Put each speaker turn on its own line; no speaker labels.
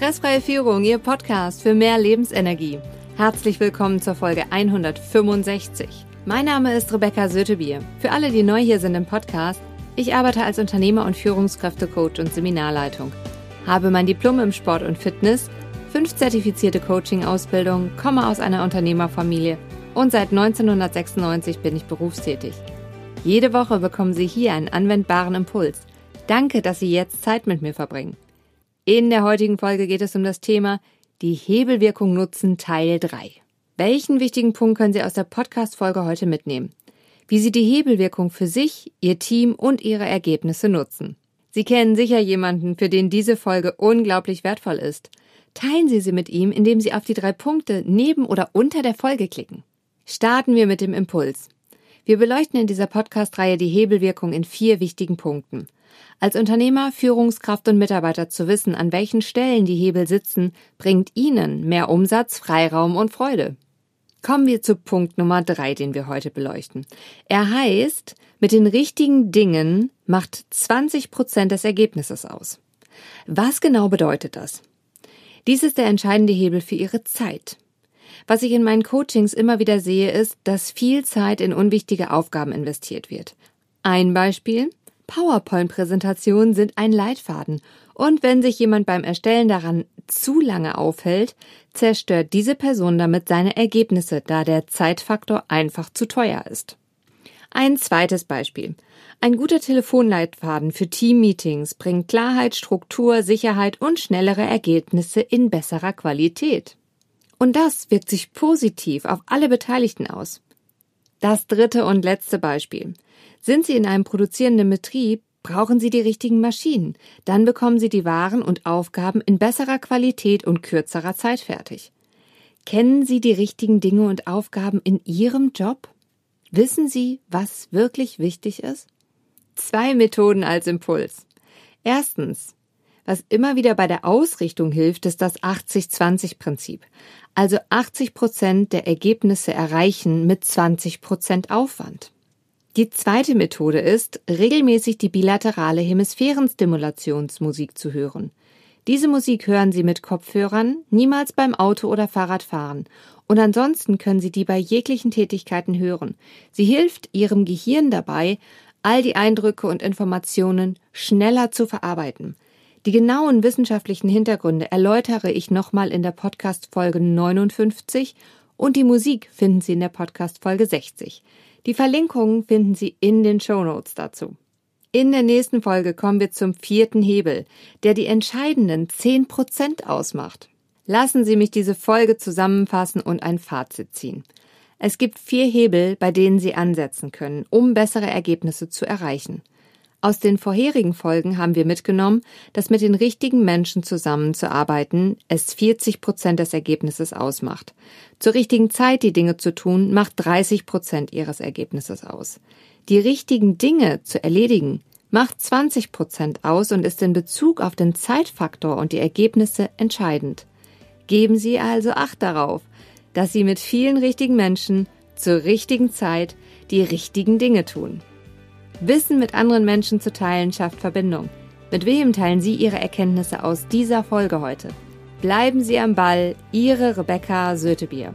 Stressfreie Führung, Ihr Podcast für mehr Lebensenergie. Herzlich willkommen zur Folge 165. Mein Name ist Rebecca Sötebier. Für alle, die neu hier sind im Podcast, ich arbeite als Unternehmer und Führungskräftecoach und Seminarleitung, habe mein Diplom im Sport und Fitness, fünf zertifizierte Coaching-Ausbildungen, komme aus einer Unternehmerfamilie und seit 1996 bin ich berufstätig. Jede Woche bekommen Sie hier einen anwendbaren Impuls. Danke, dass Sie jetzt Zeit mit mir verbringen. In der heutigen Folge geht es um das Thema die Hebelwirkung nutzen Teil 3. Welchen wichtigen Punkt können Sie aus der Podcast-Folge heute mitnehmen? Wie Sie die Hebelwirkung für sich, Ihr Team und Ihre Ergebnisse nutzen. Sie kennen sicher jemanden, für den diese Folge unglaublich wertvoll ist. Teilen Sie sie mit ihm, indem Sie auf die drei Punkte neben oder unter der Folge klicken. Starten wir mit dem Impuls. Wir beleuchten in dieser Podcast-Reihe die Hebelwirkung in vier wichtigen Punkten. Als Unternehmer, Führungskraft und Mitarbeiter zu wissen, an welchen Stellen die Hebel sitzen, bringt Ihnen mehr Umsatz, Freiraum und Freude. Kommen wir zu Punkt Nummer drei, den wir heute beleuchten. Er heißt, mit den richtigen Dingen macht 20 Prozent des Ergebnisses aus. Was genau bedeutet das? Dies ist der entscheidende Hebel für Ihre Zeit. Was ich in meinen Coachings immer wieder sehe, ist, dass viel Zeit in unwichtige Aufgaben investiert wird. Ein Beispiel, PowerPoint-Präsentationen sind ein Leitfaden. Und wenn sich jemand beim Erstellen daran zu lange aufhält, zerstört diese Person damit seine Ergebnisse, da der Zeitfaktor einfach zu teuer ist. Ein zweites Beispiel. Ein guter Telefonleitfaden für Teammeetings bringt Klarheit, Struktur, Sicherheit und schnellere Ergebnisse in besserer Qualität. Und das wirkt sich positiv auf alle Beteiligten aus. Das dritte und letzte Beispiel. Sind Sie in einem produzierenden Betrieb, brauchen Sie die richtigen Maschinen. Dann bekommen Sie die Waren und Aufgaben in besserer Qualität und kürzerer Zeit fertig. Kennen Sie die richtigen Dinge und Aufgaben in Ihrem Job? Wissen Sie, was wirklich wichtig ist? Zwei Methoden als Impuls. Erstens. Was immer wieder bei der Ausrichtung hilft, ist das 80-20-Prinzip. Also 80 Prozent der Ergebnisse erreichen mit 20 Prozent Aufwand. Die zweite Methode ist, regelmäßig die bilaterale Hemisphärenstimulationsmusik zu hören. Diese Musik hören Sie mit Kopfhörern, niemals beim Auto- oder Fahrradfahren. Und ansonsten können Sie die bei jeglichen Tätigkeiten hören. Sie hilft Ihrem Gehirn dabei, all die Eindrücke und Informationen schneller zu verarbeiten. Die genauen wissenschaftlichen Hintergründe erläutere ich nochmal in der Podcast Folge 59 und die Musik finden Sie in der Podcast Folge 60. Die Verlinkungen finden Sie in den Show Notes dazu. In der nächsten Folge kommen wir zum vierten Hebel, der die entscheidenden 10% ausmacht. Lassen Sie mich diese Folge zusammenfassen und ein Fazit ziehen. Es gibt vier Hebel, bei denen Sie ansetzen können, um bessere Ergebnisse zu erreichen. Aus den vorherigen Folgen haben wir mitgenommen, dass mit den richtigen Menschen zusammenzuarbeiten es 40 Prozent des Ergebnisses ausmacht. Zur richtigen Zeit die Dinge zu tun, macht 30 Prozent ihres Ergebnisses aus. Die richtigen Dinge zu erledigen, macht 20 Prozent aus und ist in Bezug auf den Zeitfaktor und die Ergebnisse entscheidend. Geben Sie also Acht darauf, dass Sie mit vielen richtigen Menschen zur richtigen Zeit die richtigen Dinge tun. Wissen mit anderen Menschen zu teilen schafft Verbindung. Mit wem teilen Sie Ihre Erkenntnisse aus dieser Folge heute? Bleiben Sie am Ball, Ihre Rebecca Sötebier.